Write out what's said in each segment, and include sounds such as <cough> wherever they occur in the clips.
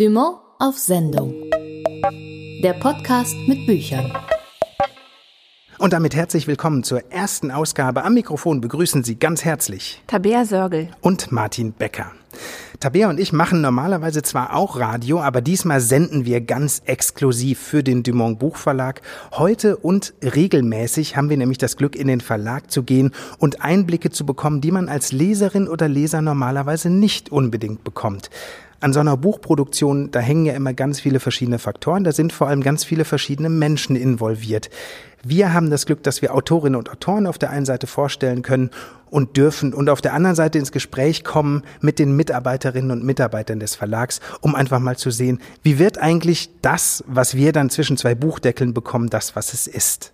Dumont auf Sendung. Der Podcast mit Büchern. Und damit herzlich willkommen zur ersten Ausgabe. Am Mikrofon begrüßen Sie ganz herzlich Tabea Sörgel und Martin Becker. Tabea und ich machen normalerweise zwar auch Radio, aber diesmal senden wir ganz exklusiv für den Dumont Buchverlag. Heute und regelmäßig haben wir nämlich das Glück, in den Verlag zu gehen und Einblicke zu bekommen, die man als Leserin oder Leser normalerweise nicht unbedingt bekommt. An so einer Buchproduktion, da hängen ja immer ganz viele verschiedene Faktoren, da sind vor allem ganz viele verschiedene Menschen involviert. Wir haben das Glück, dass wir Autorinnen und Autoren auf der einen Seite vorstellen können und dürfen und auf der anderen Seite ins Gespräch kommen mit den Mitarbeiterinnen und Mitarbeitern des Verlags, um einfach mal zu sehen, wie wird eigentlich das, was wir dann zwischen zwei Buchdeckeln bekommen, das, was es ist.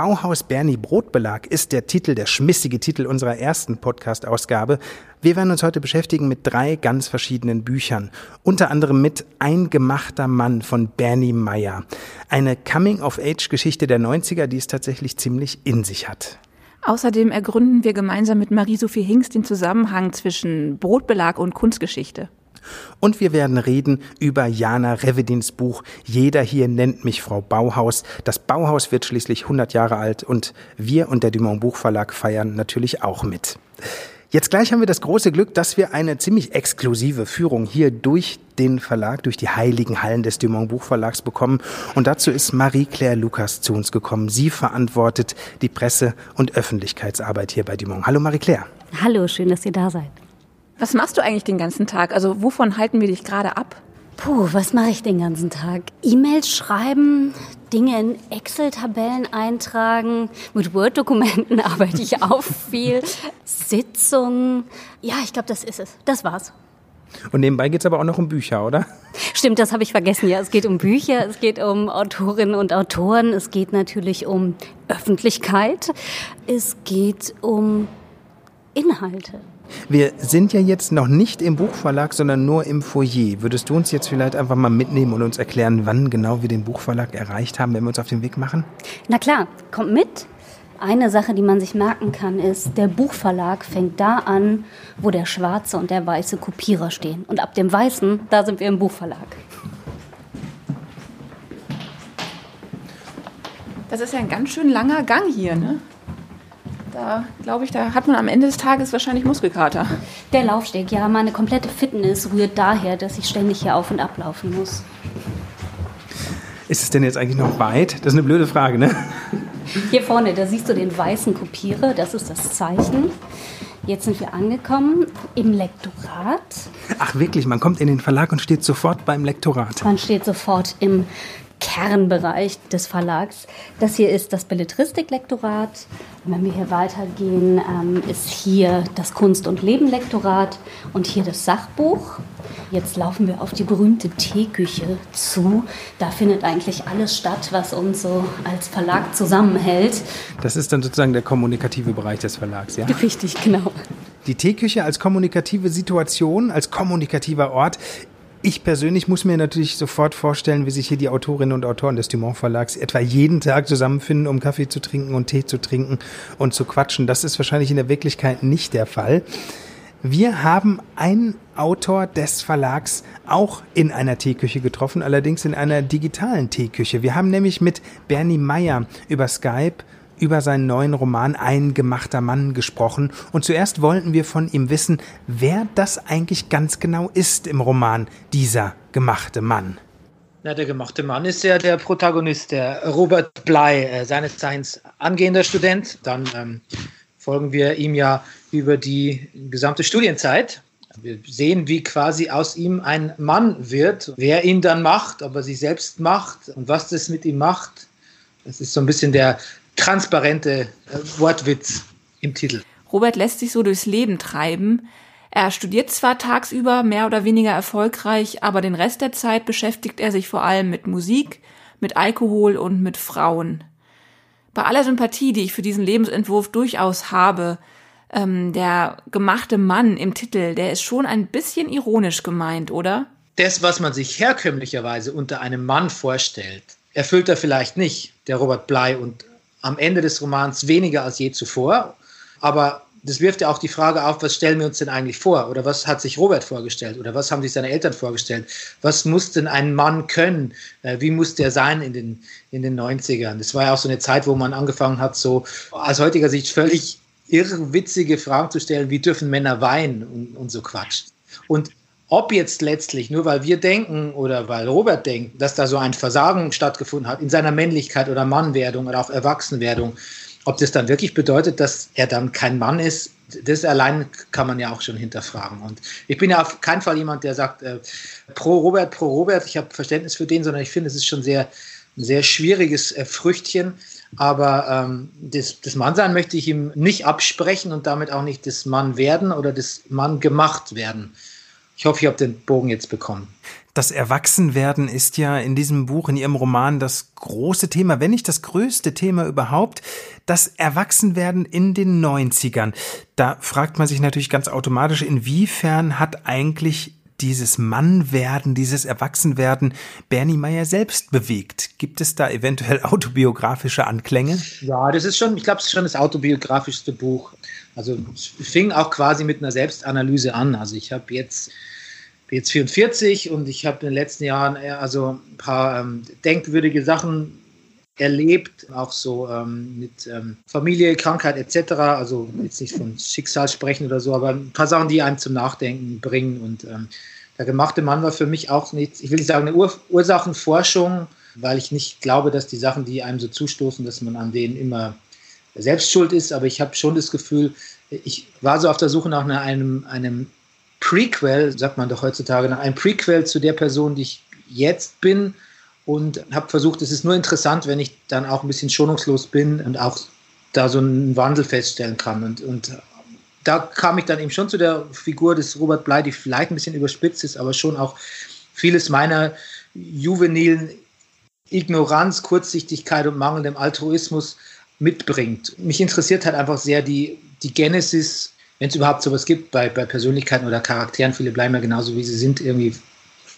Bauhaus Bernie Brotbelag ist der Titel, der schmissige Titel unserer ersten Podcast-Ausgabe. Wir werden uns heute beschäftigen mit drei ganz verschiedenen Büchern. Unter anderem mit Ein gemachter Mann von Bernie Meyer. Eine Coming-of-Age-Geschichte der 90er, die es tatsächlich ziemlich in sich hat. Außerdem ergründen wir gemeinsam mit Marie-Sophie Hingst den Zusammenhang zwischen Brotbelag und Kunstgeschichte. Und wir werden reden über Jana Revedins Buch Jeder hier nennt mich Frau Bauhaus. Das Bauhaus wird schließlich 100 Jahre alt und wir und der Dumont Buchverlag feiern natürlich auch mit. Jetzt gleich haben wir das große Glück, dass wir eine ziemlich exklusive Führung hier durch den Verlag, durch die heiligen Hallen des Dumont Buchverlags bekommen. Und dazu ist Marie-Claire Lukas zu uns gekommen. Sie verantwortet die Presse- und Öffentlichkeitsarbeit hier bei Dumont. Hallo Marie-Claire. Hallo, schön, dass ihr da seid. Was machst du eigentlich den ganzen Tag? Also wovon halten wir dich gerade ab? Puh, was mache ich den ganzen Tag? E-Mails schreiben, Dinge in Excel-Tabellen eintragen, mit Word-Dokumenten <laughs> arbeite ich auch viel, Sitzungen. Ja, ich glaube, das ist es. Das war's. Und nebenbei geht es aber auch noch um Bücher, oder? Stimmt, das habe ich vergessen. Ja, es geht um Bücher, es geht um Autorinnen und Autoren, es geht natürlich um Öffentlichkeit, es geht um Inhalte. Wir sind ja jetzt noch nicht im Buchverlag, sondern nur im Foyer. Würdest du uns jetzt vielleicht einfach mal mitnehmen und uns erklären, wann genau wir den Buchverlag erreicht haben, wenn wir uns auf den Weg machen? Na klar, kommt mit. Eine Sache, die man sich merken kann, ist, der Buchverlag fängt da an, wo der schwarze und der weiße Kopierer stehen. Und ab dem weißen, da sind wir im Buchverlag. Das ist ja ein ganz schön langer Gang hier, ne? Da glaube ich, da hat man am Ende des Tages wahrscheinlich Muskelkater. Der Laufsteg, ja, meine komplette Fitness rührt daher, dass ich ständig hier auf und ab laufen muss. Ist es denn jetzt eigentlich noch weit? Das ist eine blöde Frage, ne? Hier vorne, da siehst du den weißen Kopierer, das ist das Zeichen. Jetzt sind wir angekommen im Lektorat. Ach wirklich, man kommt in den Verlag und steht sofort beim Lektorat. Man steht sofort im Kernbereich des Verlags. Das hier ist das Belletristiklektorat. Wenn wir hier weitergehen, ähm, ist hier das Kunst- und Lebenlektorat und hier das Sachbuch. Jetzt laufen wir auf die berühmte Teeküche zu. Da findet eigentlich alles statt, was uns so als Verlag zusammenhält. Das ist dann sozusagen der kommunikative Bereich des Verlags, ja? Richtig, genau. Die Teeküche als kommunikative Situation, als kommunikativer Ort ich persönlich muss mir natürlich sofort vorstellen, wie sich hier die Autorinnen und Autoren des Dumont Verlags etwa jeden Tag zusammenfinden, um Kaffee zu trinken und Tee zu trinken und zu quatschen. Das ist wahrscheinlich in der Wirklichkeit nicht der Fall. Wir haben einen Autor des Verlags auch in einer Teeküche getroffen, allerdings in einer digitalen Teeküche. Wir haben nämlich mit Bernie Meyer über Skype über seinen neuen Roman Ein gemachter Mann gesprochen und zuerst wollten wir von ihm wissen, wer das eigentlich ganz genau ist im Roman, dieser gemachte Mann. Na, der gemachte Mann ist ja der Protagonist, der Robert Blei, äh, seines Zeichens angehender Student. Dann ähm, folgen wir ihm ja über die gesamte Studienzeit. Wir sehen, wie quasi aus ihm ein Mann wird. Wer ihn dann macht, ob er sich selbst macht und was das mit ihm macht, das ist so ein bisschen der transparente äh, Wortwitz im Titel. Robert lässt sich so durchs Leben treiben. Er studiert zwar tagsüber mehr oder weniger erfolgreich, aber den Rest der Zeit beschäftigt er sich vor allem mit Musik, mit Alkohol und mit Frauen. Bei aller Sympathie, die ich für diesen Lebensentwurf durchaus habe, ähm, der gemachte Mann im Titel, der ist schon ein bisschen ironisch gemeint, oder? Das, was man sich herkömmlicherweise unter einem Mann vorstellt, erfüllt er vielleicht nicht, der Robert Blei und am Ende des Romans weniger als je zuvor. Aber das wirft ja auch die Frage auf, was stellen wir uns denn eigentlich vor? Oder was hat sich Robert vorgestellt? Oder was haben sich seine Eltern vorgestellt? Was muss denn ein Mann können? Äh, wie muss der sein in den, in den 90ern? Das war ja auch so eine Zeit, wo man angefangen hat, so aus heutiger Sicht völlig irrwitzige Fragen zu stellen, wie dürfen Männer weinen und, und so Quatsch. Und ob jetzt letztlich, nur weil wir denken oder weil Robert denkt, dass da so ein Versagen stattgefunden hat in seiner Männlichkeit oder Mannwerdung oder auch Erwachsenwerdung, ob das dann wirklich bedeutet, dass er dann kein Mann ist, das allein kann man ja auch schon hinterfragen. Und ich bin ja auf keinen Fall jemand, der sagt, äh, pro Robert, pro Robert, ich habe Verständnis für den, sondern ich finde, es ist schon sehr, ein sehr schwieriges äh, Früchtchen. Aber ähm, das, das Mannsein möchte ich ihm nicht absprechen und damit auch nicht das Mann werden oder das Mann gemacht werden. Ich hoffe, ich habe den Bogen jetzt bekommen. Das Erwachsenwerden ist ja in diesem Buch, in Ihrem Roman das große Thema, wenn nicht das größte Thema überhaupt, das Erwachsenwerden in den 90ern. Da fragt man sich natürlich ganz automatisch, inwiefern hat eigentlich dieses Mannwerden, dieses Erwachsenwerden Bernie Meyer selbst bewegt? Gibt es da eventuell <laughs> autobiografische Anklänge? Ja, das ist schon, ich glaube, es ist schon das autobiografischste Buch. Also es fing auch quasi mit einer Selbstanalyse an. Also ich habe jetzt bin jetzt 44 und ich habe in den letzten Jahren also ein paar ähm, denkwürdige Sachen erlebt, auch so ähm, mit ähm, Familie, Krankheit etc. Also jetzt nicht von Schicksal sprechen oder so, aber ein paar Sachen, die einem zum Nachdenken bringen. Und ähm, der gemachte Mann war für mich auch nicht, ich will nicht sagen eine Ur Ursachenforschung, weil ich nicht glaube, dass die Sachen, die einem so zustoßen, dass man an denen immer selbst schuld ist. Aber ich habe schon das Gefühl, ich war so auf der Suche nach einem, einem Prequel, sagt man doch heutzutage, einem Prequel zu der Person, die ich jetzt bin und habe versucht, es ist nur interessant, wenn ich dann auch ein bisschen schonungslos bin und auch da so einen Wandel feststellen kann. Und, und da kam ich dann eben schon zu der Figur des Robert Bly, die vielleicht ein bisschen überspitzt ist, aber schon auch vieles meiner juvenilen Ignoranz, Kurzsichtigkeit und mangelndem Altruismus mitbringt. Mich interessiert halt einfach sehr die, die Genesis wenn es überhaupt sowas gibt bei, bei Persönlichkeiten oder Charakteren, viele bleiben ja genauso wie sie sind, irgendwie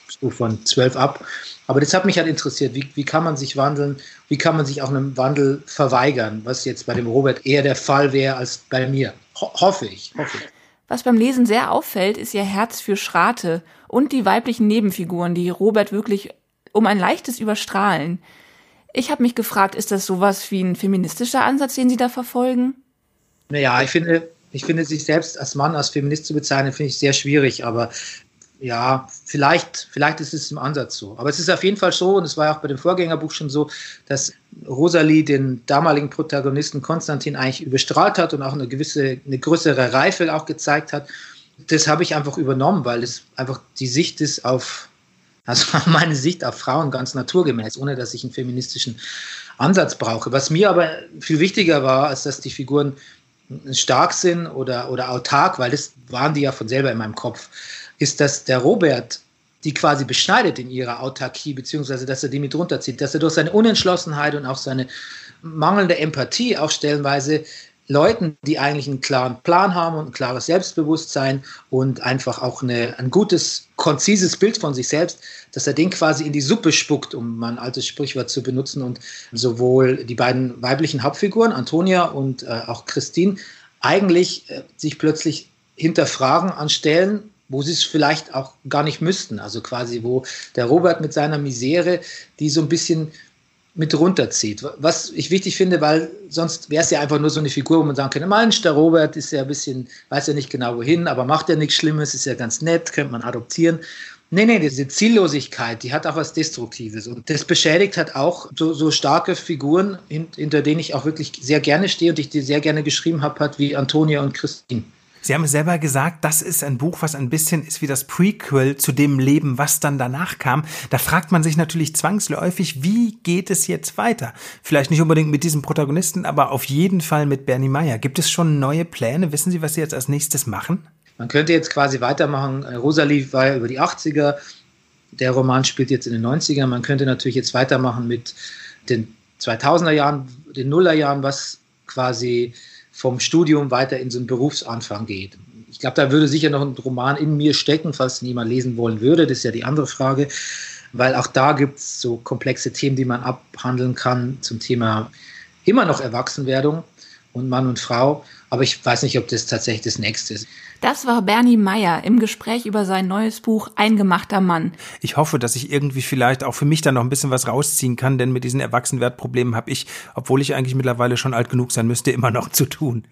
so von zwölf ab. Aber das hat mich halt interessiert. Wie, wie kann man sich wandeln? Wie kann man sich auch einem Wandel verweigern? Was jetzt bei dem Robert eher der Fall wäre als bei mir. Ho hoffe ich. Hoffe ich. Was beim Lesen sehr auffällt, ist ihr Herz für Schrate und die weiblichen Nebenfiguren, die Robert wirklich um ein leichtes Überstrahlen. Ich habe mich gefragt, ist das sowas wie ein feministischer Ansatz, den Sie da verfolgen? Naja, ich finde, ich finde, sich selbst als Mann, als Feminist zu bezeichnen, finde ich sehr schwierig, aber ja, vielleicht, vielleicht ist es im Ansatz so. Aber es ist auf jeden Fall so, und es war auch bei dem Vorgängerbuch schon so, dass Rosalie den damaligen Protagonisten Konstantin eigentlich überstrahlt hat und auch eine gewisse, eine größere Reife auch gezeigt hat. Das habe ich einfach übernommen, weil es einfach die Sicht ist auf, also <laughs> meine Sicht auf Frauen ganz naturgemäß, ohne dass ich einen feministischen Ansatz brauche. Was mir aber viel wichtiger war, als dass die Figuren stark sind oder, oder autark, weil das waren die ja von selber in meinem Kopf, ist, dass der Robert die quasi beschneidet in ihrer Autarkie, beziehungsweise dass er die mit runterzieht, dass er durch seine Unentschlossenheit und auch seine mangelnde Empathie auch stellenweise Leuten, die eigentlich einen klaren Plan haben und ein klares Selbstbewusstsein und einfach auch eine, ein gutes, konzises Bild von sich selbst, dass er den quasi in die Suppe spuckt, um mal ein altes Sprichwort zu benutzen. Und sowohl die beiden weiblichen Hauptfiguren, Antonia und äh, auch Christine, eigentlich äh, sich plötzlich hinterfragen an Stellen, wo sie es vielleicht auch gar nicht müssten. Also quasi, wo der Robert mit seiner Misere, die so ein bisschen mit runterzieht. Was ich wichtig finde, weil sonst wäre es ja einfach nur so eine Figur, wo man sagen könnte, Mensch, der Robert ist ja ein bisschen, weiß ja nicht genau wohin, aber macht ja nichts Schlimmes, ist ja ganz nett, könnte man adoptieren. Nee, nee, diese Ziellosigkeit, die hat auch was Destruktives. Und das beschädigt halt auch so, so starke Figuren, hinter denen ich auch wirklich sehr gerne stehe und ich die sehr gerne geschrieben habe, hat wie Antonia und Christine. Sie haben selber gesagt, das ist ein Buch, was ein bisschen ist wie das Prequel zu dem Leben, was dann danach kam. Da fragt man sich natürlich zwangsläufig, wie geht es jetzt weiter? Vielleicht nicht unbedingt mit diesem Protagonisten, aber auf jeden Fall mit Bernie Meyer. Gibt es schon neue Pläne? Wissen Sie, was Sie jetzt als nächstes machen? Man könnte jetzt quasi weitermachen. Rosalie war ja über die 80er. Der Roman spielt jetzt in den 90ern. Man könnte natürlich jetzt weitermachen mit den 2000er Jahren, den Nullerjahren, was quasi vom Studium weiter in so einen Berufsanfang geht. Ich glaube, da würde sicher noch ein Roman in mir stecken, falls niemand lesen wollen würde. Das ist ja die andere Frage, weil auch da gibt es so komplexe Themen, die man abhandeln kann zum Thema immer noch Erwachsenwerdung und Mann und Frau. aber ich weiß nicht, ob das tatsächlich das nächste ist. Das war Bernie Meyer im Gespräch über sein neues Buch Eingemachter Mann. Ich hoffe, dass ich irgendwie vielleicht auch für mich da noch ein bisschen was rausziehen kann, denn mit diesen Erwachsenwertproblemen habe ich, obwohl ich eigentlich mittlerweile schon alt genug sein müsste, immer noch zu tun.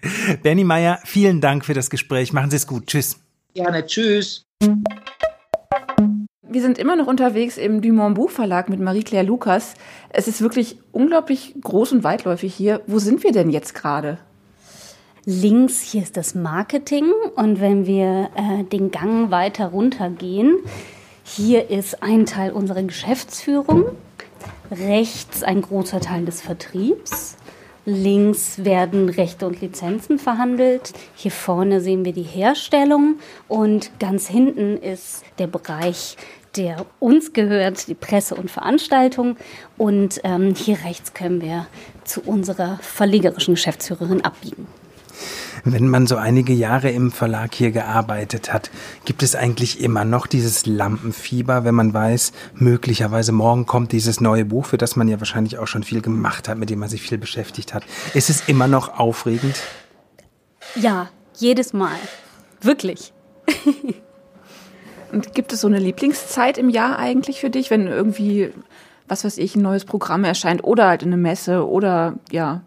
Bernie Meyer, vielen Dank für das Gespräch. Machen Sie es gut. Tschüss. Gerne, tschüss. Wir sind immer noch unterwegs im Dumont Buchverlag mit Marie-Claire Lukas. Es ist wirklich unglaublich groß und weitläufig hier. Wo sind wir denn jetzt gerade? Links hier ist das Marketing und wenn wir äh, den Gang weiter runtergehen, hier ist ein Teil unserer Geschäftsführung, rechts ein großer Teil des Vertriebs, links werden Rechte und Lizenzen verhandelt, hier vorne sehen wir die Herstellung und ganz hinten ist der Bereich der uns gehört, die Presse und Veranstaltung. Und ähm, hier rechts können wir zu unserer verlegerischen Geschäftsführerin abbiegen. Wenn man so einige Jahre im Verlag hier gearbeitet hat, gibt es eigentlich immer noch dieses Lampenfieber, wenn man weiß, möglicherweise morgen kommt dieses neue Buch, für das man ja wahrscheinlich auch schon viel gemacht hat, mit dem man sich viel beschäftigt hat. Ist es immer noch aufregend? Ja, jedes Mal. Wirklich. <laughs> Und gibt es so eine Lieblingszeit im Jahr eigentlich für dich, wenn irgendwie, was weiß ich, ein neues Programm erscheint oder halt eine Messe oder ja,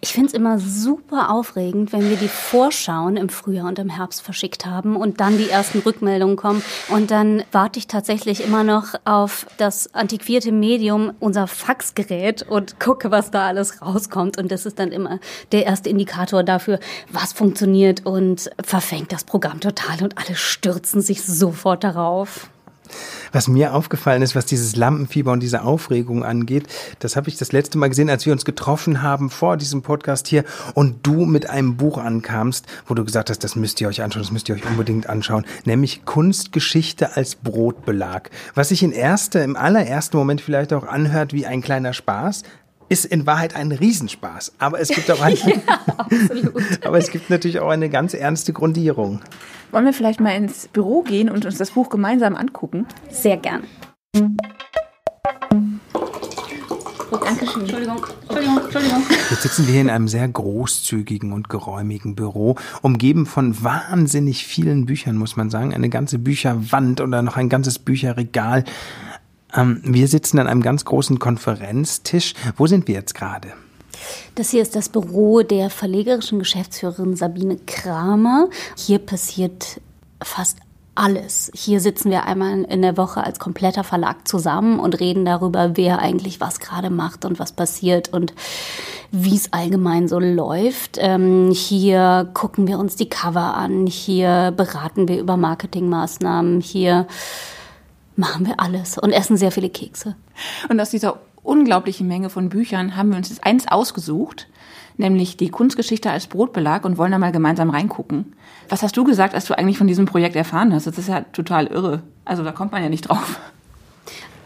ich finde es immer super aufregend, wenn wir die Vorschauen im Frühjahr und im Herbst verschickt haben und dann die ersten Rückmeldungen kommen. Und dann warte ich tatsächlich immer noch auf das antiquierte Medium, unser Faxgerät und gucke, was da alles rauskommt. Und das ist dann immer der erste Indikator dafür, was funktioniert und verfängt das Programm total und alle stürzen sich sofort darauf. Was mir aufgefallen ist, was dieses Lampenfieber und diese Aufregung angeht, das habe ich das letzte Mal gesehen, als wir uns getroffen haben vor diesem Podcast hier und du mit einem Buch ankamst, wo du gesagt hast, das müsst ihr euch anschauen, das müsst ihr euch unbedingt anschauen, nämlich Kunstgeschichte als Brotbelag. Was sich in erster, im allerersten Moment vielleicht auch anhört wie ein kleiner Spaß, ist in Wahrheit ein Riesenspaß. Aber es gibt <laughs> auch eine, ja, <laughs> aber es gibt natürlich auch eine ganz ernste Grundierung. Wollen wir vielleicht mal ins Büro gehen und uns das Buch gemeinsam angucken? Sehr gern. Oh, Dankeschön. Entschuldigung, Entschuldigung, Entschuldigung. Jetzt sitzen wir hier in einem sehr großzügigen und geräumigen Büro, umgeben von wahnsinnig vielen Büchern, muss man sagen. Eine ganze Bücherwand oder noch ein ganzes Bücherregal. Ähm, wir sitzen an einem ganz großen Konferenztisch. Wo sind wir jetzt gerade? Das hier ist das Büro der verlegerischen Geschäftsführerin Sabine Kramer. Hier passiert fast alles. Hier sitzen wir einmal in der Woche als kompletter Verlag zusammen und reden darüber, wer eigentlich was gerade macht und was passiert und wie es allgemein so läuft. Ähm, hier gucken wir uns die Cover an, hier beraten wir über Marketingmaßnahmen, hier machen wir alles und essen sehr viele Kekse. Und aus dieser unglaublichen Menge von Büchern haben wir uns jetzt eins ausgesucht, nämlich die Kunstgeschichte als Brotbelag und wollen da mal gemeinsam reingucken. Was hast du gesagt, als du eigentlich von diesem Projekt erfahren hast? Das ist ja total irre. Also da kommt man ja nicht drauf.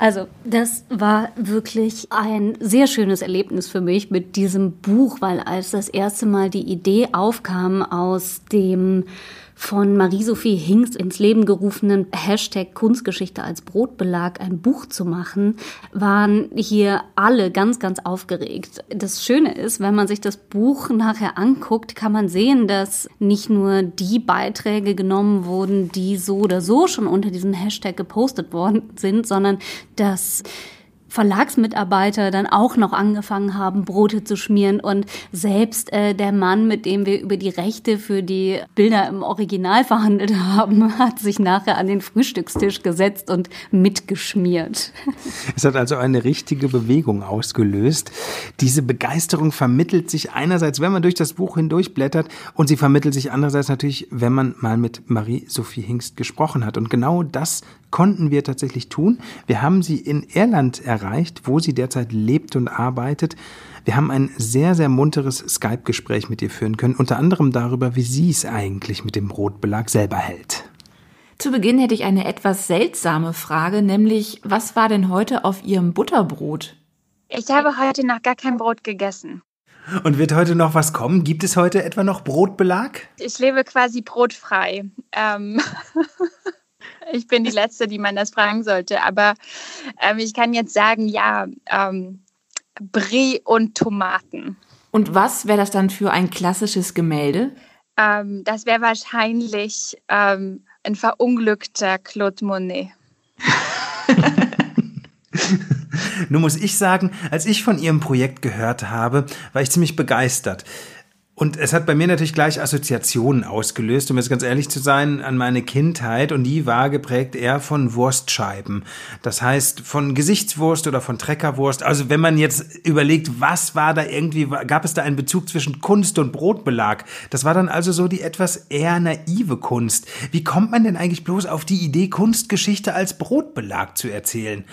Also, das war wirklich ein sehr schönes Erlebnis für mich mit diesem Buch, weil als das erste Mal die Idee aufkam aus dem von Marie-Sophie Hingst ins Leben gerufenen Hashtag Kunstgeschichte als Brotbelag ein Buch zu machen, waren hier alle ganz, ganz aufgeregt. Das Schöne ist, wenn man sich das Buch nachher anguckt, kann man sehen, dass nicht nur die Beiträge genommen wurden, die so oder so schon unter diesem Hashtag gepostet worden sind, sondern dass Verlagsmitarbeiter dann auch noch angefangen haben, Brote zu schmieren und selbst äh, der Mann, mit dem wir über die Rechte für die Bilder im Original verhandelt haben, <laughs> hat sich nachher an den Frühstückstisch gesetzt und mitgeschmiert. Es hat also eine richtige Bewegung ausgelöst. Diese Begeisterung vermittelt sich einerseits, wenn man durch das Buch hindurchblättert und sie vermittelt sich andererseits natürlich, wenn man mal mit Marie-Sophie Hingst gesprochen hat. Und genau das konnten wir tatsächlich tun. Wir haben sie in Irland erreicht, wo sie derzeit lebt und arbeitet. Wir haben ein sehr, sehr munteres Skype-Gespräch mit ihr führen können, unter anderem darüber, wie sie es eigentlich mit dem Brotbelag selber hält. Zu Beginn hätte ich eine etwas seltsame Frage, nämlich was war denn heute auf Ihrem Butterbrot? Ich habe heute noch gar kein Brot gegessen. Und wird heute noch was kommen? Gibt es heute etwa noch Brotbelag? Ich lebe quasi brotfrei. Ähm <laughs> ich bin die Letzte, die man das fragen sollte. Aber ähm, ich kann jetzt sagen, ja, ähm, Brie und Tomaten. Und was wäre das dann für ein klassisches Gemälde? Ähm, das wäre wahrscheinlich ähm, ein verunglückter Claude Monet. <laughs> Nun muss ich sagen, als ich von Ihrem Projekt gehört habe, war ich ziemlich begeistert. Und es hat bei mir natürlich gleich Assoziationen ausgelöst, um jetzt ganz ehrlich zu sein, an meine Kindheit. Und die war geprägt eher von Wurstscheiben. Das heißt, von Gesichtswurst oder von Treckerwurst. Also wenn man jetzt überlegt, was war da irgendwie, gab es da einen Bezug zwischen Kunst und Brotbelag? Das war dann also so die etwas eher naive Kunst. Wie kommt man denn eigentlich bloß auf die Idee, Kunstgeschichte als Brotbelag zu erzählen?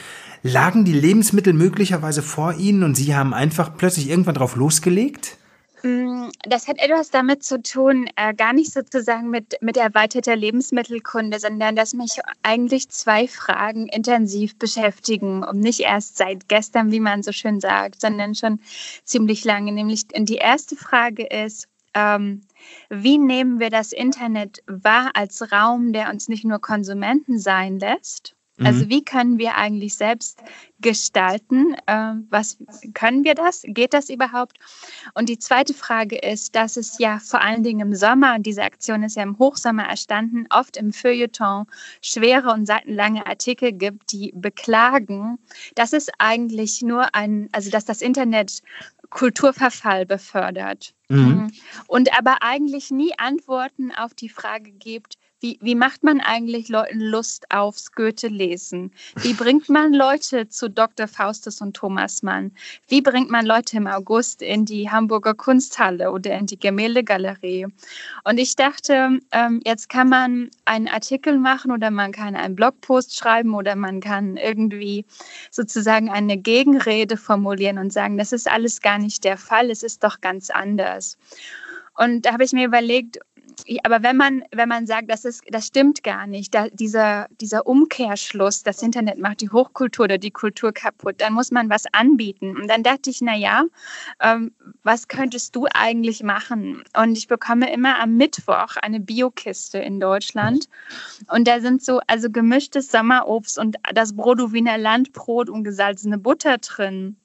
Lagen die Lebensmittel möglicherweise vor Ihnen und Sie haben einfach plötzlich irgendwann drauf losgelegt? Mm, das hat etwas damit zu tun, äh, gar nicht sozusagen mit, mit erweiterter Lebensmittelkunde, sondern dass mich eigentlich zwei Fragen intensiv beschäftigen und nicht erst seit gestern, wie man so schön sagt, sondern schon ziemlich lange. Nämlich die erste Frage ist, ähm, wie nehmen wir das Internet wahr als Raum, der uns nicht nur Konsumenten sein lässt, also mhm. wie können wir eigentlich selbst gestalten? Äh, was können wir das? Geht das überhaupt? Und die zweite Frage ist, dass es ja vor allen Dingen im Sommer, und diese Aktion ist ja im Hochsommer erstanden, oft im Feuilleton schwere und seitenlange Artikel gibt, die beklagen, dass es eigentlich nur ein, also dass das Internet Kulturverfall befördert. Mhm. Und aber eigentlich nie Antworten auf die Frage gibt, wie, wie macht man eigentlich Leuten Lust aufs Goethe-Lesen? Wie bringt man Leute zu Dr. Faustus und Thomas Mann? Wie bringt man Leute im August in die Hamburger Kunsthalle oder in die Gemäldegalerie? Und ich dachte, ähm, jetzt kann man einen Artikel machen oder man kann einen Blogpost schreiben oder man kann irgendwie sozusagen eine Gegenrede formulieren und sagen, das ist alles gar nicht der Fall, es ist doch ganz anders. Und da habe ich mir überlegt, aber wenn man, wenn man sagt, das, ist, das stimmt gar nicht, da, dieser, dieser Umkehrschluss, das Internet macht die Hochkultur oder die Kultur kaputt, dann muss man was anbieten. Und dann dachte ich, naja, ähm, was könntest du eigentlich machen? Und ich bekomme immer am Mittwoch eine Biokiste in Deutschland. Und da sind so, also gemischtes Sommerobst und das Brodowiner Landbrot und gesalzene Butter drin.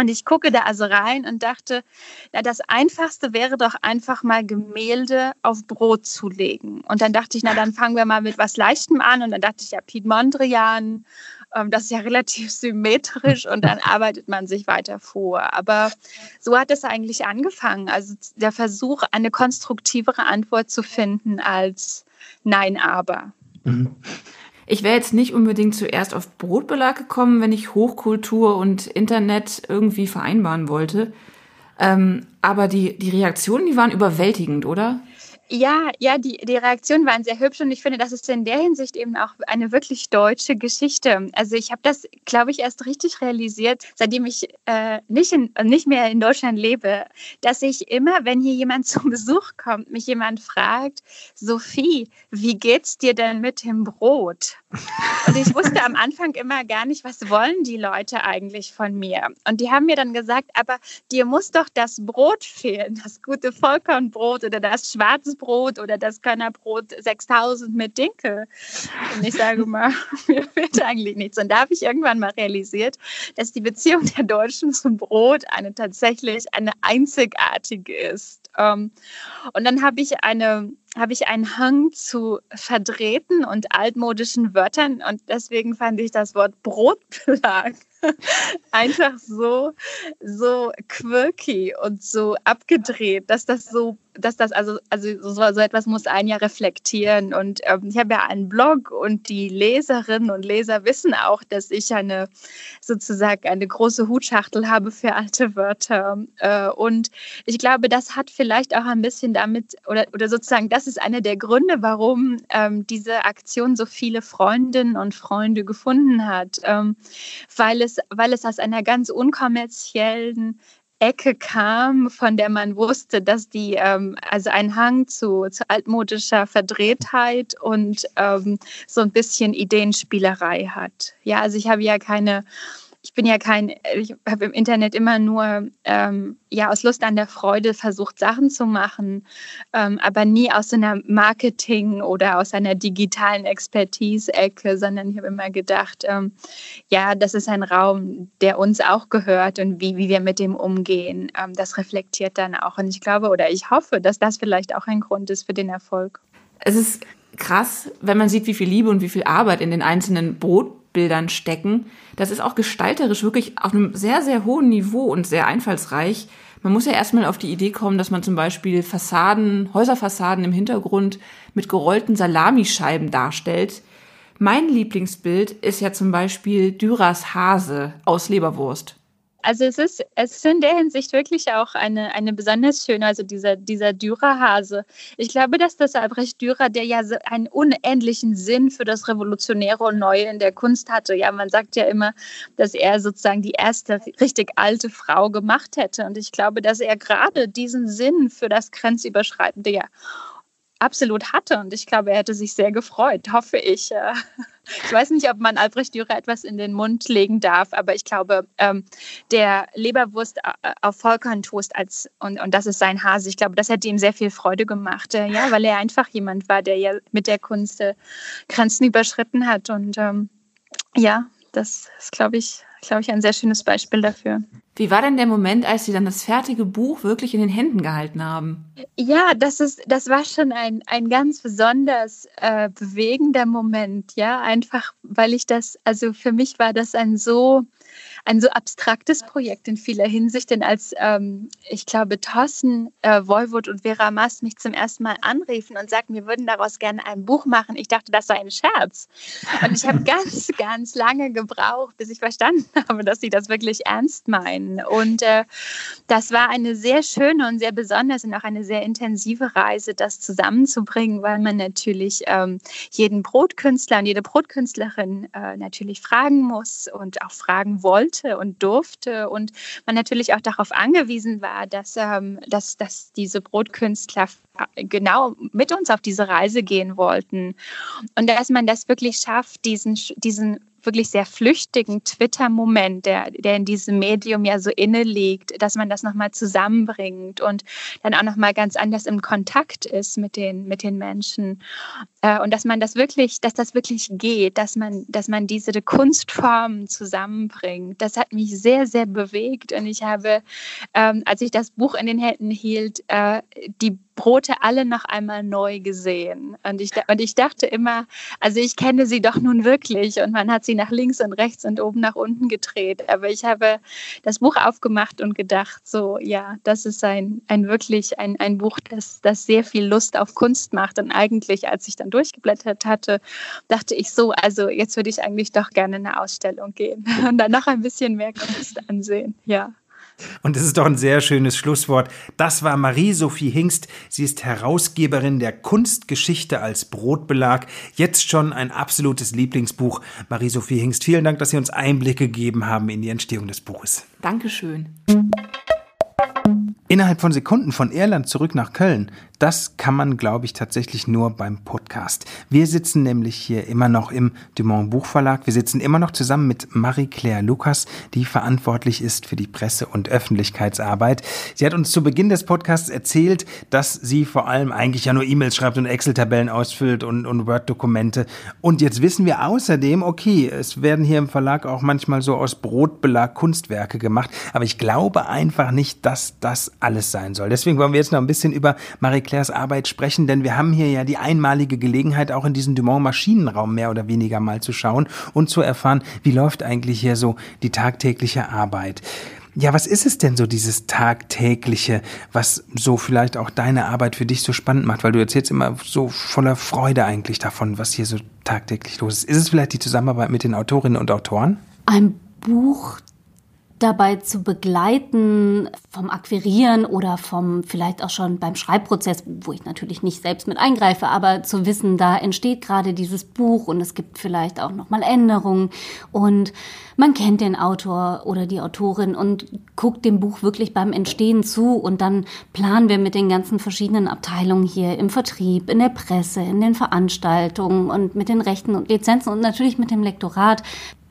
Und ich gucke da also rein und dachte, na, das Einfachste wäre doch einfach mal Gemälde auf Brot zu legen. Und dann dachte ich, na, dann fangen wir mal mit was Leichtem an. Und dann dachte ich, ja, Piet Mondrian, ähm, das ist ja <laughs> relativ symmetrisch und dann arbeitet man sich weiter vor. Aber so hat es eigentlich angefangen. Also der Versuch, eine konstruktivere Antwort zu finden als Nein, aber. Mhm. Ich wäre jetzt nicht unbedingt zuerst auf Brotbelag gekommen, wenn ich Hochkultur und Internet irgendwie vereinbaren wollte. Ähm, aber die, die Reaktionen, die waren überwältigend, oder? Ja, ja, die, die Reaktionen waren sehr hübsch und ich finde, das ist in der Hinsicht eben auch eine wirklich deutsche Geschichte. Also ich habe das, glaube ich, erst richtig realisiert, seitdem ich äh, nicht, in, nicht mehr in Deutschland lebe, dass ich immer, wenn hier jemand <laughs> zum Besuch kommt, mich jemand fragt, Sophie, wie geht's dir denn mit dem Brot? Und ich wusste am Anfang immer gar nicht, was wollen die Leute eigentlich von mir? Und die haben mir dann gesagt, aber dir muss doch das Brot fehlen, das gute Vollkornbrot oder das schwarze Brot oder das Körnerbrot 6000 mit Dinkel. Und ich sage mal, <laughs> mir fehlt eigentlich nichts. Und da habe ich irgendwann mal realisiert, dass die Beziehung der Deutschen zum Brot eine tatsächlich eine einzigartige ist. Ähm, und dann habe ich eine habe ich einen Hang zu verdrehten und altmodischen Wörtern und deswegen fand ich das Wort Brotbelag <laughs> einfach so, so quirky und so abgedreht, dass das so, dass das also, also so, so etwas muss ein Jahr reflektieren. Und ähm, ich habe ja einen Blog und die Leserinnen und Leser wissen auch, dass ich eine sozusagen eine große Hutschachtel habe für alte Wörter. Äh, und ich glaube, das hat vielleicht auch ein bisschen damit, oder, oder sozusagen, das ist einer der Gründe, warum ähm, diese Aktion so viele Freundinnen und Freunde gefunden hat, ähm, weil es es, weil es aus einer ganz unkommerziellen Ecke kam, von der man wusste, dass die ähm, also einen Hang zu, zu altmodischer Verdrehtheit und ähm, so ein bisschen Ideenspielerei hat. Ja, also ich habe ja keine ich bin ja kein, ich habe im Internet immer nur ähm, ja aus Lust an der Freude versucht, Sachen zu machen, ähm, aber nie aus so einer Marketing- oder aus einer digitalen Expertise-Ecke, sondern ich habe immer gedacht, ähm, ja, das ist ein Raum, der uns auch gehört und wie, wie wir mit dem umgehen, ähm, das reflektiert dann auch. Und ich glaube oder ich hoffe, dass das vielleicht auch ein Grund ist für den Erfolg. Es ist krass, wenn man sieht, wie viel Liebe und wie viel Arbeit in den einzelnen Brotbildern stecken. Das ist auch gestalterisch wirklich auf einem sehr, sehr hohen Niveau und sehr einfallsreich. Man muss ja erstmal auf die Idee kommen, dass man zum Beispiel Fassaden, Häuserfassaden im Hintergrund mit gerollten Salamischeiben darstellt. Mein Lieblingsbild ist ja zum Beispiel Dürers Hase aus Leberwurst. Also es ist, es ist in der Hinsicht wirklich auch eine, eine besonders schöne, also dieser, dieser Dürer-Hase. Ich glaube, dass das Albrecht Dürer, der ja einen unendlichen Sinn für das Revolutionäre und Neue in der Kunst hatte. Ja, man sagt ja immer, dass er sozusagen die erste richtig alte Frau gemacht hätte. Und ich glaube, dass er gerade diesen Sinn für das Grenzüberschreitende ja absolut hatte. Und ich glaube, er hätte sich sehr gefreut, <laughs> hoffe ich. Ich weiß nicht, ob man Albrecht Dürer etwas in den Mund legen darf, aber ich glaube, ähm, der Leberwurst äh, auf Vollkorntoast als und, und das ist sein Hase. Ich glaube, das hätte ihm sehr viel Freude gemacht, äh, ja, weil er einfach jemand war, der ja mit der Kunst äh, Grenzen überschritten hat. Und ähm, ja, das ist, glaube ich, glaube ich, ein sehr schönes Beispiel dafür. Wie war denn der Moment, als Sie dann das fertige Buch wirklich in den Händen gehalten haben? Ja, das ist, das war schon ein, ein ganz besonders äh, bewegender Moment, ja, einfach weil ich das, also für mich war das ein so ein so abstraktes Projekt in vieler Hinsicht, denn als ähm, ich glaube Thorsten äh, Wolwood und Vera Mast mich zum ersten Mal anriefen und sagten, wir würden daraus gerne ein Buch machen, ich dachte, das sei ein Scherz. Und ich habe <laughs> ganz, ganz lange gebraucht, bis ich verstanden <laughs> habe, dass sie das wirklich ernst meinen. Und äh, das war eine sehr schöne und sehr besonders und auch eine sehr intensive Reise, das zusammenzubringen, weil man natürlich ähm, jeden Brotkünstler und jede Brotkünstlerin äh, natürlich fragen muss und auch fragen wollte wollte und durfte und man natürlich auch darauf angewiesen war, dass, ähm, dass, dass diese Brotkünstler genau mit uns auf diese Reise gehen wollten und dass man das wirklich schafft, diesen, diesen wirklich sehr flüchtigen Twitter-Moment, der, der in diesem Medium ja so inne liegt, dass man das nochmal zusammenbringt und dann auch nochmal ganz anders im Kontakt ist mit den, mit den Menschen. Äh, und dass man das wirklich, dass das wirklich geht, dass man, dass man diese Kunstformen zusammenbringt. Das hat mich sehr, sehr bewegt. Und ich habe, ähm, als ich das Buch in den Händen hielt, äh, die Brote alle noch einmal neu gesehen. Und ich, und ich dachte immer, also ich kenne sie doch nun wirklich. Und man hat sie nach links und rechts und oben nach unten gedreht. Aber ich habe das Buch aufgemacht und gedacht, so, ja, das ist ein, ein wirklich ein, ein Buch, das, das sehr viel Lust auf Kunst macht. Und eigentlich, als ich dann durchgeblättert hatte, dachte ich so, also jetzt würde ich eigentlich doch gerne in eine Ausstellung gehen <laughs> und dann noch ein bisschen mehr Kunst ansehen. Ja. Und es ist doch ein sehr schönes Schlusswort. Das war Marie-Sophie Hingst. Sie ist Herausgeberin der Kunstgeschichte als Brotbelag. Jetzt schon ein absolutes Lieblingsbuch. Marie-Sophie Hingst, vielen Dank, dass Sie uns Einblicke gegeben haben in die Entstehung des Buches. Dankeschön. Innerhalb von Sekunden von Irland zurück nach Köln, das kann man, glaube ich, tatsächlich nur beim Podcast. Wir sitzen nämlich hier immer noch im Dumont Buchverlag. Wir sitzen immer noch zusammen mit Marie-Claire Lukas, die verantwortlich ist für die Presse- und Öffentlichkeitsarbeit. Sie hat uns zu Beginn des Podcasts erzählt, dass sie vor allem eigentlich ja nur E-Mails schreibt und Excel-Tabellen ausfüllt und, und Word-Dokumente. Und jetzt wissen wir außerdem, okay, es werden hier im Verlag auch manchmal so aus Brotbelag Kunstwerke gemacht. Aber ich glaube einfach nicht, dass das alles sein soll. Deswegen wollen wir jetzt noch ein bisschen über Marie Claires Arbeit sprechen, denn wir haben hier ja die einmalige Gelegenheit, auch in diesen Dumont Maschinenraum mehr oder weniger mal zu schauen und zu erfahren, wie läuft eigentlich hier so die tagtägliche Arbeit. Ja, was ist es denn so, dieses Tagtägliche, was so vielleicht auch deine Arbeit für dich so spannend macht? Weil du erzählst immer so voller Freude eigentlich davon, was hier so tagtäglich los ist. Ist es vielleicht die Zusammenarbeit mit den Autorinnen und Autoren? Ein Buch dabei zu begleiten, vom Akquirieren oder vom vielleicht auch schon beim Schreibprozess, wo ich natürlich nicht selbst mit eingreife, aber zu wissen, da entsteht gerade dieses Buch und es gibt vielleicht auch noch mal Änderungen und man kennt den Autor oder die Autorin und guckt dem Buch wirklich beim Entstehen zu und dann planen wir mit den ganzen verschiedenen Abteilungen hier im Vertrieb, in der Presse, in den Veranstaltungen und mit den Rechten und Lizenzen und natürlich mit dem Lektorat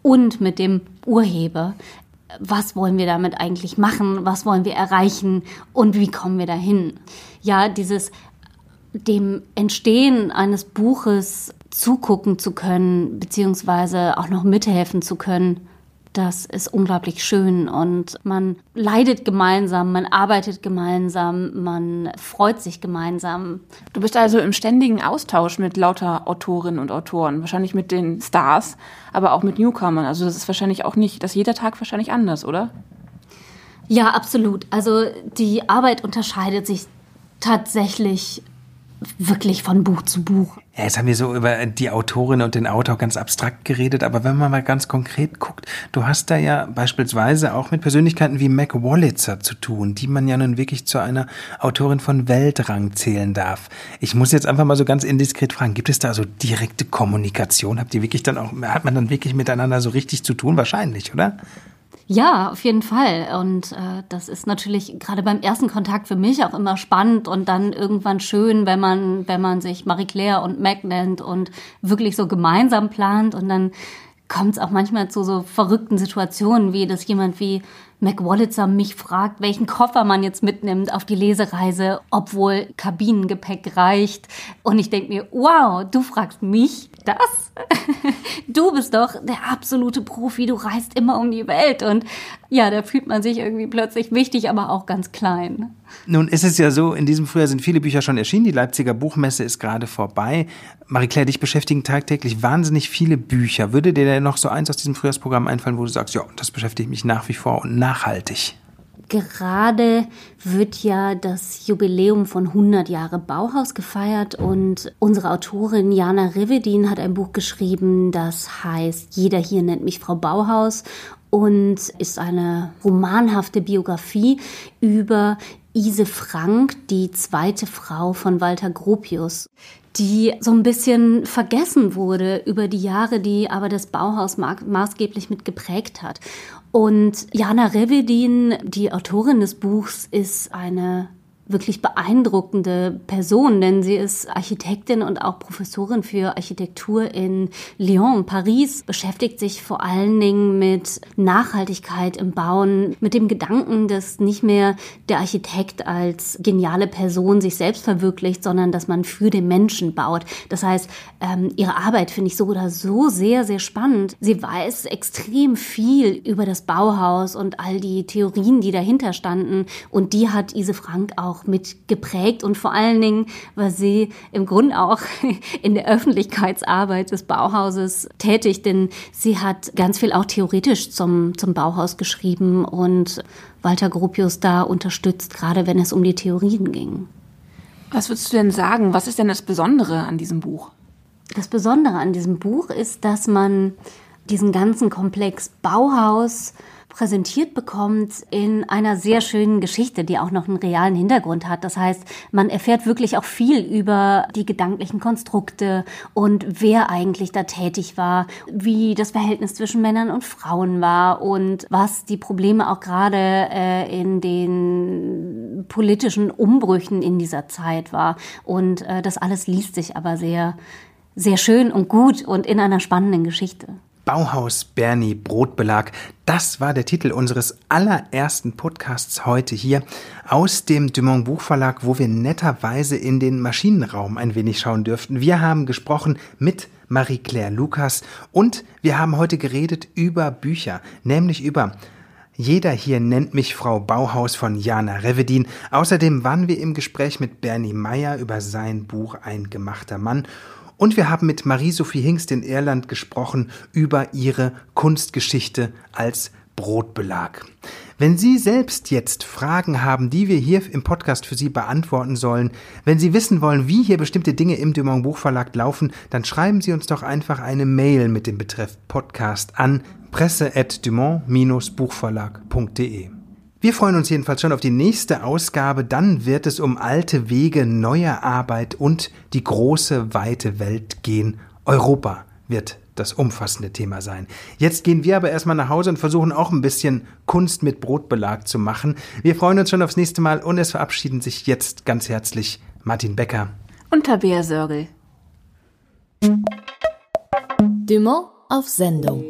und mit dem Urheber. Was wollen wir damit eigentlich machen? Was wollen wir erreichen? Und wie kommen wir dahin? Ja, dieses dem Entstehen eines Buches zugucken zu können, beziehungsweise auch noch mithelfen zu können, das ist unglaublich schön und man leidet gemeinsam, man arbeitet gemeinsam, man freut sich gemeinsam. Du bist also im ständigen Austausch mit lauter Autorinnen und Autoren, wahrscheinlich mit den Stars, aber auch mit Newcomern. Also das ist wahrscheinlich auch nicht, dass jeder Tag wahrscheinlich anders, oder? Ja, absolut. Also die Arbeit unterscheidet sich tatsächlich wirklich von Buch zu Buch. Ja, jetzt haben wir so über die Autorin und den Autor ganz abstrakt geredet, aber wenn man mal ganz konkret guckt, du hast da ja beispielsweise auch mit Persönlichkeiten wie Mac Wallitzer zu tun, die man ja nun wirklich zu einer Autorin von Weltrang zählen darf. Ich muss jetzt einfach mal so ganz indiskret fragen, gibt es da so direkte Kommunikation? Habt ihr wirklich dann auch, hat man dann wirklich miteinander so richtig zu tun? Wahrscheinlich, oder? Ja, auf jeden Fall. Und äh, das ist natürlich gerade beim ersten Kontakt für mich auch immer spannend und dann irgendwann schön, wenn man, wenn man sich Marie Claire und Mac nennt und wirklich so gemeinsam plant. Und dann kommt es auch manchmal zu so verrückten Situationen, wie dass jemand wie Mac Wallitzer mich fragt, welchen Koffer man jetzt mitnimmt auf die Lesereise, obwohl Kabinengepäck reicht. Und ich denke mir, wow, du fragst mich das? <laughs> Du bist doch der absolute Profi, du reist immer um die Welt. Und ja, da fühlt man sich irgendwie plötzlich wichtig, aber auch ganz klein. Nun ist es ja so, in diesem Frühjahr sind viele Bücher schon erschienen. Die Leipziger Buchmesse ist gerade vorbei. Marie-Claire, dich beschäftigen tagtäglich wahnsinnig viele Bücher. Würde dir denn noch so eins aus diesem Frühjahrsprogramm einfallen, wo du sagst, ja, das beschäftigt mich nach wie vor und nachhaltig? Gerade wird ja das Jubiläum von 100 Jahre Bauhaus gefeiert und unsere Autorin Jana Rivedin hat ein Buch geschrieben, das heißt Jeder hier nennt mich Frau Bauhaus und ist eine romanhafte Biografie über Ise Frank, die zweite Frau von Walter Gropius, die so ein bisschen vergessen wurde über die Jahre, die aber das Bauhaus maßgeblich mit geprägt hat. Und Jana Revedin, die Autorin des Buchs, ist eine wirklich beeindruckende Person, denn sie ist Architektin und auch Professorin für Architektur in Lyon, Paris, beschäftigt sich vor allen Dingen mit Nachhaltigkeit im Bauen, mit dem Gedanken, dass nicht mehr der Architekt als geniale Person sich selbst verwirklicht, sondern dass man für den Menschen baut. Das heißt, ähm, ihre Arbeit finde ich so oder so sehr, sehr spannend. Sie weiß extrem viel über das Bauhaus und all die Theorien, die dahinter standen. Und die hat Ise Frank auch auch mit geprägt und vor allen Dingen war sie im Grunde auch <laughs> in der Öffentlichkeitsarbeit des Bauhauses tätig, denn sie hat ganz viel auch theoretisch zum, zum Bauhaus geschrieben und Walter Gropius da unterstützt, gerade wenn es um die Theorien ging. Was würdest du denn sagen? Was ist denn das Besondere an diesem Buch? Das Besondere an diesem Buch ist, dass man diesen ganzen Komplex Bauhaus präsentiert bekommt in einer sehr schönen Geschichte, die auch noch einen realen Hintergrund hat. Das heißt, man erfährt wirklich auch viel über die gedanklichen Konstrukte und wer eigentlich da tätig war, wie das Verhältnis zwischen Männern und Frauen war und was die Probleme auch gerade äh, in den politischen Umbrüchen in dieser Zeit war. Und äh, das alles liest sich aber sehr, sehr schön und gut und in einer spannenden Geschichte. Bauhaus Bernie Brotbelag. Das war der Titel unseres allerersten Podcasts heute hier aus dem Dumont Buchverlag, wo wir netterweise in den Maschinenraum ein wenig schauen dürften. Wir haben gesprochen mit Marie-Claire Lukas und wir haben heute geredet über Bücher, nämlich über jeder hier nennt mich Frau Bauhaus von Jana Revedin. Außerdem waren wir im Gespräch mit Bernie Meyer über sein Buch Ein gemachter Mann und wir haben mit Marie-Sophie Hingst in Irland gesprochen über ihre Kunstgeschichte als Brotbelag. Wenn Sie selbst jetzt Fragen haben, die wir hier im Podcast für Sie beantworten sollen, wenn Sie wissen wollen, wie hier bestimmte Dinge im Dumont Buchverlag laufen, dann schreiben Sie uns doch einfach eine Mail mit dem Betreff Podcast an presse@dumont-buchverlag.de. Wir freuen uns jedenfalls schon auf die nächste Ausgabe. Dann wird es um alte Wege, neue Arbeit und die große, weite Welt gehen. Europa wird das umfassende Thema sein. Jetzt gehen wir aber erstmal nach Hause und versuchen auch ein bisschen Kunst mit Brotbelag zu machen. Wir freuen uns schon aufs nächste Mal und es verabschieden sich jetzt ganz herzlich Martin Becker und Tabea Sörgel. Dumont auf Sendung.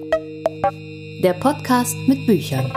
Der Podcast mit Büchern.